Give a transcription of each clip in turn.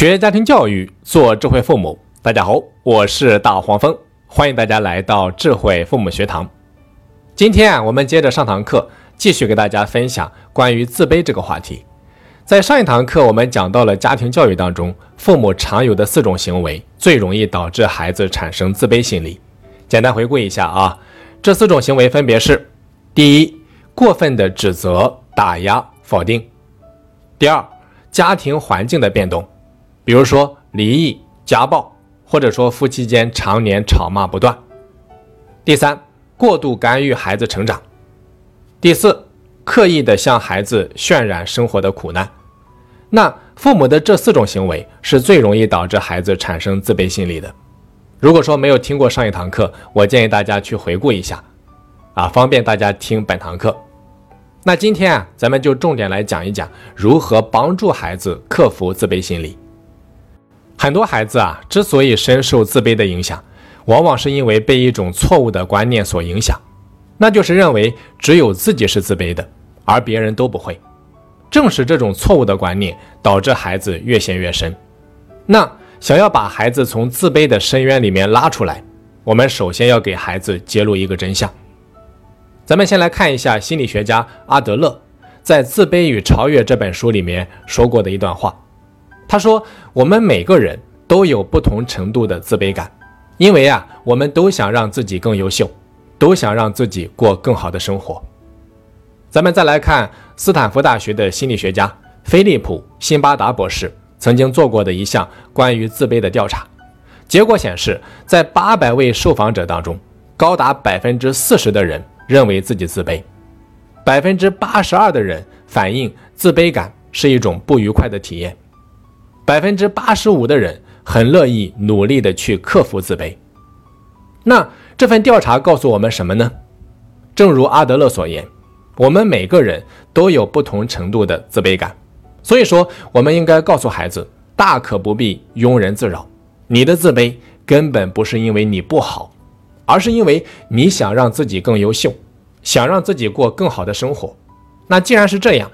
学家庭教育，做智慧父母。大家好，我是大黄蜂，欢迎大家来到智慧父母学堂。今天啊，我们接着上堂课，继续给大家分享关于自卑这个话题。在上一堂课，我们讲到了家庭教育当中，父母常有的四种行为，最容易导致孩子产生自卑心理。简单回顾一下啊，这四种行为分别是：第一，过分的指责、打压、否定；第二，家庭环境的变动。比如说离异、家暴，或者说夫妻间常年吵骂不断。第三，过度干预孩子成长。第四，刻意的向孩子渲染生活的苦难。那父母的这四种行为是最容易导致孩子产生自卑心理的。如果说没有听过上一堂课，我建议大家去回顾一下，啊，方便大家听本堂课。那今天啊，咱们就重点来讲一讲如何帮助孩子克服自卑心理。很多孩子啊，之所以深受自卑的影响，往往是因为被一种错误的观念所影响，那就是认为只有自己是自卑的，而别人都不会。正是这种错误的观念，导致孩子越陷越深。那想要把孩子从自卑的深渊里面拉出来，我们首先要给孩子揭露一个真相。咱们先来看一下心理学家阿德勒在《自卑与超越》这本书里面说过的一段话。他说：“我们每个人都有不同程度的自卑感，因为啊，我们都想让自己更优秀，都想让自己过更好的生活。”咱们再来看斯坦福大学的心理学家菲利普·辛巴达博士曾经做过的一项关于自卑的调查，结果显示，在八百位受访者当中，高达百分之四十的人认为自己自卑，百分之八十二的人反映自卑感是一种不愉快的体验。百分之八十五的人很乐意努力的去克服自卑。那这份调查告诉我们什么呢？正如阿德勒所言，我们每个人都有不同程度的自卑感。所以说，我们应该告诉孩子，大可不必庸人自扰。你的自卑根本不是因为你不好，而是因为你想让自己更优秀，想让自己过更好的生活。那既然是这样，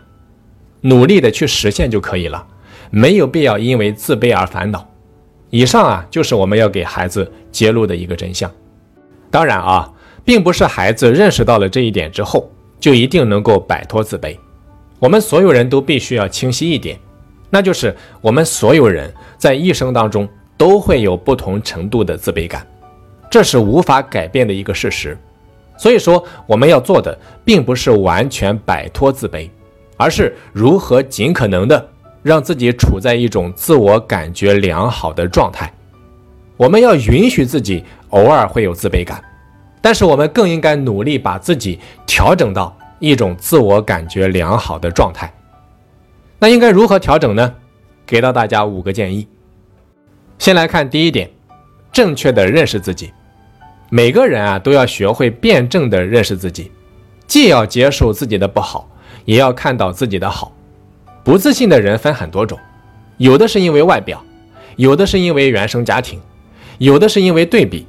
努力的去实现就可以了。没有必要因为自卑而烦恼。以上啊，就是我们要给孩子揭露的一个真相。当然啊，并不是孩子认识到了这一点之后，就一定能够摆脱自卑。我们所有人都必须要清晰一点，那就是我们所有人在一生当中都会有不同程度的自卑感，这是无法改变的一个事实。所以说，我们要做的并不是完全摆脱自卑，而是如何尽可能的。让自己处在一种自我感觉良好的状态。我们要允许自己偶尔会有自卑感，但是我们更应该努力把自己调整到一种自我感觉良好的状态。那应该如何调整呢？给到大家五个建议。先来看第一点，正确的认识自己。每个人啊都要学会辩证的认识自己，既要接受自己的不好，也要看到自己的好。不自信的人分很多种，有的是因为外表，有的是因为原生家庭，有的是因为对比，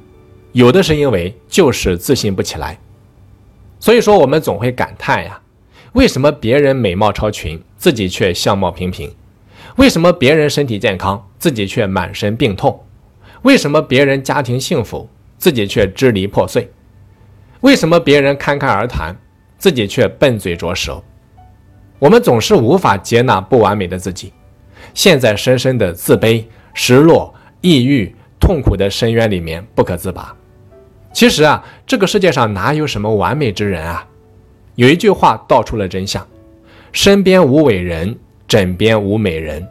有的是因为就是自信不起来。所以说，我们总会感叹呀，为什么别人美貌超群，自己却相貌平平？为什么别人身体健康，自己却满身病痛？为什么别人家庭幸福，自己却支离破碎？为什么别人侃侃而谈，自己却笨嘴拙舌？我们总是无法接纳不完美的自己，陷在深深的自卑、失落、抑郁、痛苦的深渊里面不可自拔。其实啊，这个世界上哪有什么完美之人啊？有一句话道出了真相：身边无伟人，枕边无美人。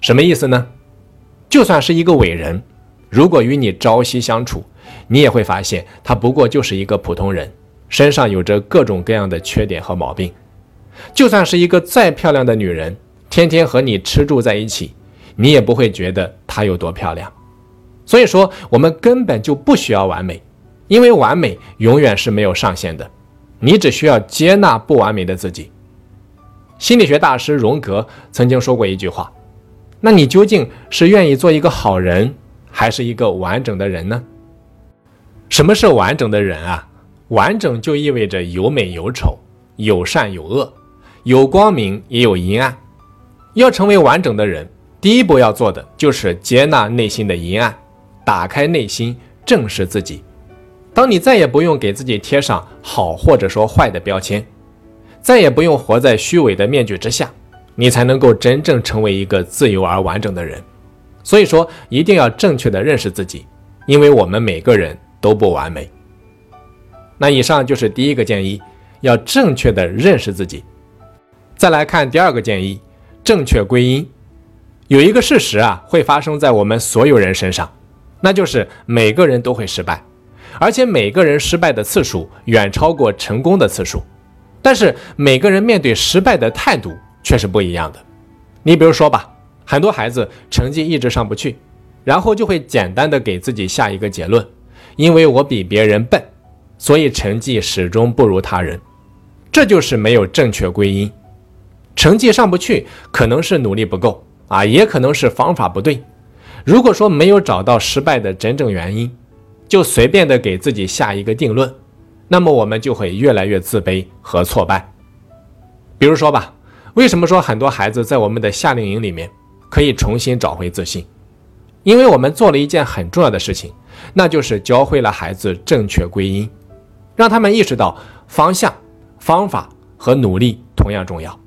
什么意思呢？就算是一个伟人，如果与你朝夕相处，你也会发现他不过就是一个普通人，身上有着各种各样的缺点和毛病。就算是一个再漂亮的女人，天天和你吃住在一起，你也不会觉得她有多漂亮。所以说，我们根本就不需要完美，因为完美永远是没有上限的。你只需要接纳不完美的自己。心理学大师荣格曾经说过一句话：“那你究竟是愿意做一个好人，还是一个完整的人呢？”什么是完整的人啊？完整就意味着有美有丑，有善有恶。有光明也有阴暗，要成为完整的人，第一步要做的就是接纳内心的阴暗，打开内心，正视自己。当你再也不用给自己贴上好或者说坏的标签，再也不用活在虚伪的面具之下，你才能够真正成为一个自由而完整的人。所以说，一定要正确的认识自己，因为我们每个人都不完美。那以上就是第一个建议，要正确的认识自己。再来看第二个建议，正确归因。有一个事实啊，会发生在我们所有人身上，那就是每个人都会失败，而且每个人失败的次数远超过成功的次数。但是每个人面对失败的态度却是不一样的。你比如说吧，很多孩子成绩一直上不去，然后就会简单的给自己下一个结论：因为我比别人笨，所以成绩始终不如他人。这就是没有正确归因。成绩上不去，可能是努力不够。啊，也可能是方法不对。如果说没有找到失败的真正原因，就随便的给自己下一个定论，那么我们就会越来越自卑和挫败。比如说吧，为什么说很多孩子在我们的夏令营里面可以重新找回自信？因为我们做了一件很重要的事情，那就是教会了孩子正确归因，让他们意识到方向、方法和努力同样重要。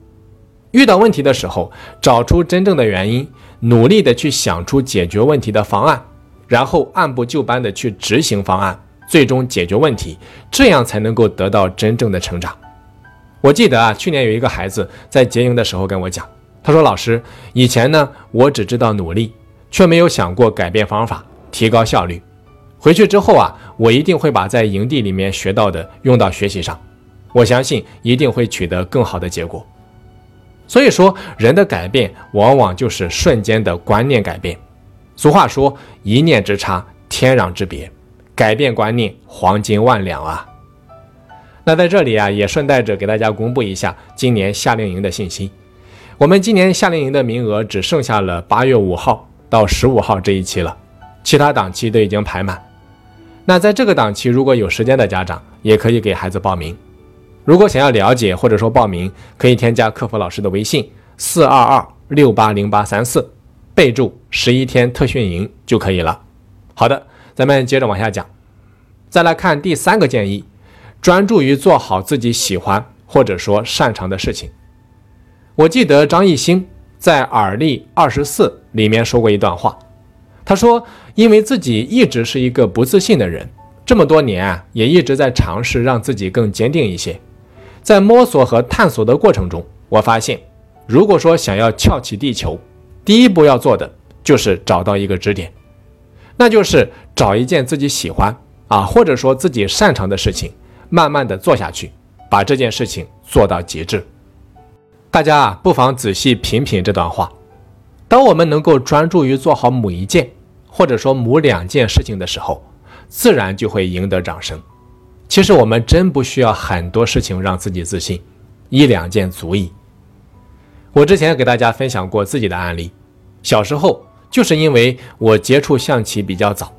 遇到问题的时候，找出真正的原因，努力的去想出解决问题的方案，然后按部就班的去执行方案，最终解决问题，这样才能够得到真正的成长。我记得啊，去年有一个孩子在结营的时候跟我讲，他说：“老师，以前呢，我只知道努力，却没有想过改变方法，提高效率。回去之后啊，我一定会把在营地里面学到的用到学习上，我相信一定会取得更好的结果。”所以说，人的改变往往就是瞬间的观念改变。俗话说：“一念之差，天壤之别。”改变观念，黄金万两啊！那在这里啊，也顺带着给大家公布一下今年夏令营的信息。我们今年夏令营的名额只剩下了八月五号到十五号这一期了，其他档期都已经排满。那在这个档期，如果有时间的家长，也可以给孩子报名。如果想要了解或者说报名，可以添加客服老师的微信四二二六八零八三四，备注十一天特训营就可以了。好的，咱们接着往下讲。再来看第三个建议，专注于做好自己喜欢或者说擅长的事情。我记得张艺兴在《耳力二十四》里面说过一段话，他说：“因为自己一直是一个不自信的人，这么多年啊，也一直在尝试让自己更坚定一些。”在摸索和探索的过程中，我发现，如果说想要翘起地球，第一步要做的就是找到一个支点，那就是找一件自己喜欢啊，或者说自己擅长的事情，慢慢的做下去，把这件事情做到极致。大家啊，不妨仔细品品这段话。当我们能够专注于做好某一件，或者说某两件事情的时候，自然就会赢得掌声。其实我们真不需要很多事情让自己自信，一两件足矣。我之前给大家分享过自己的案例，小时候就是因为我接触象棋比较早，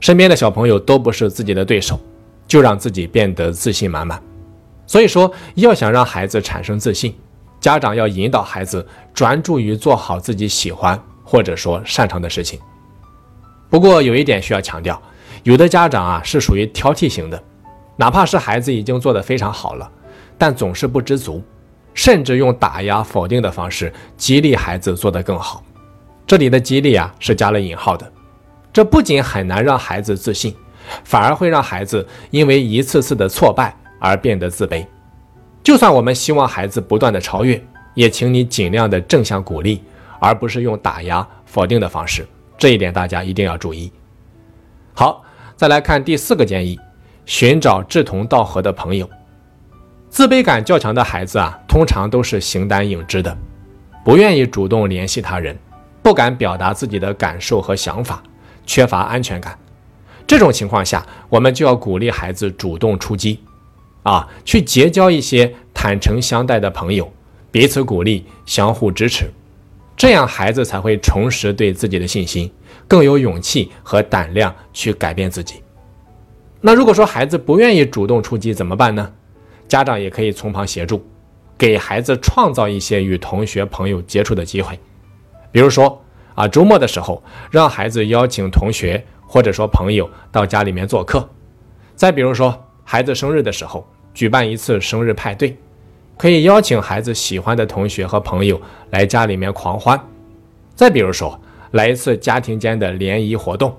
身边的小朋友都不是自己的对手，就让自己变得自信满满。所以说，要想让孩子产生自信，家长要引导孩子专注于做好自己喜欢或者说擅长的事情。不过有一点需要强调，有的家长啊是属于挑剔型的。哪怕是孩子已经做得非常好了，但总是不知足，甚至用打压、否定的方式激励孩子做得更好。这里的激励啊是加了引号的，这不仅很难让孩子自信，反而会让孩子因为一次次的挫败而变得自卑。就算我们希望孩子不断的超越，也请你尽量的正向鼓励，而不是用打压、否定的方式。这一点大家一定要注意。好，再来看第四个建议。寻找志同道合的朋友。自卑感较强的孩子啊，通常都是形单影只的，不愿意主动联系他人，不敢表达自己的感受和想法，缺乏安全感。这种情况下，我们就要鼓励孩子主动出击，啊，去结交一些坦诚相待的朋友，彼此鼓励，相互支持，这样孩子才会重拾对自己的信心，更有勇气和胆量去改变自己。那如果说孩子不愿意主动出击怎么办呢？家长也可以从旁协助，给孩子创造一些与同学朋友接触的机会。比如说，啊，周末的时候让孩子邀请同学或者说朋友到家里面做客。再比如说孩子生日的时候，举办一次生日派对，可以邀请孩子喜欢的同学和朋友来家里面狂欢。再比如说来一次家庭间的联谊活动，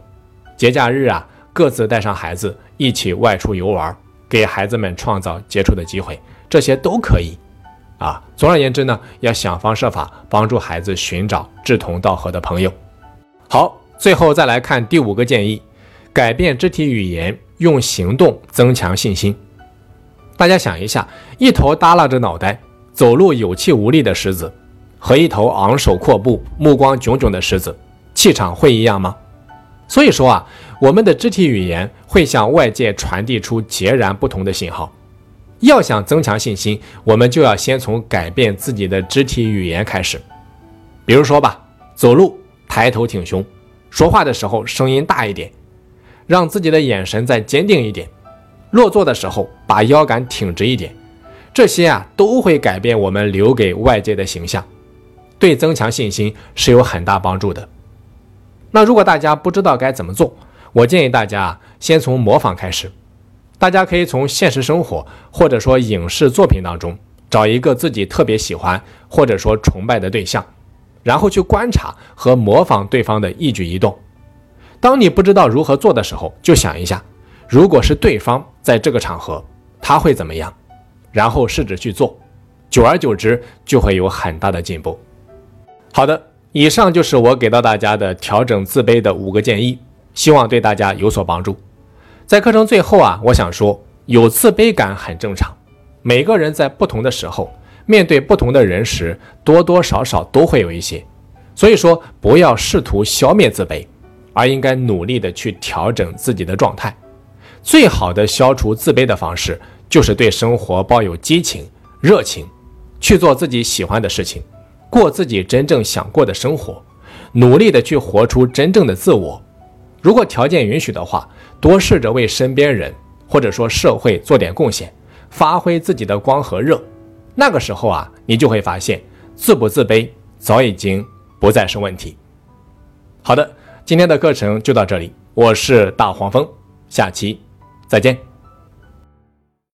节假日啊，各自带上孩子一起外出游玩，给孩子们创造接触的机会，这些都可以。啊，总而言之呢，要想方设法帮助孩子寻找志同道合的朋友。好，最后再来看第五个建议：改变肢体语言，用行动增强信心。大家想一下，一头耷拉着脑袋、走路有气无力的狮子，和一头昂首阔步、目光炯炯的狮子，气场会一样吗？所以说啊，我们的肢体语言会向外界传递出截然不同的信号。要想增强信心，我们就要先从改变自己的肢体语言开始。比如说吧，走路抬头挺胸，说话的时候声音大一点，让自己的眼神再坚定一点。落座的时候把腰杆挺直一点，这些啊都会改变我们留给外界的形象，对增强信心是有很大帮助的。那如果大家不知道该怎么做，我建议大家先从模仿开始。大家可以从现实生活或者说影视作品当中找一个自己特别喜欢或者说崇拜的对象，然后去观察和模仿对方的一举一动。当你不知道如何做的时候，就想一下，如果是对方在这个场合，他会怎么样？然后试着去做，久而久之就会有很大的进步。好的，以上就是我给到大家的调整自卑的五个建议，希望对大家有所帮助。在课程最后啊，我想说，有自卑感很正常。每个人在不同的时候，面对不同的人时，多多少少都会有一些。所以说，不要试图消灭自卑，而应该努力的去调整自己的状态。最好的消除自卑的方式，就是对生活抱有激情、热情，去做自己喜欢的事情，过自己真正想过的生活，努力的去活出真正的自我。如果条件允许的话，多试着为身边人或者说社会做点贡献，发挥自己的光和热。那个时候啊，你就会发现自不自卑早已经不再是问题。好的，今天的课程就到这里，我是大黄蜂，下期再见。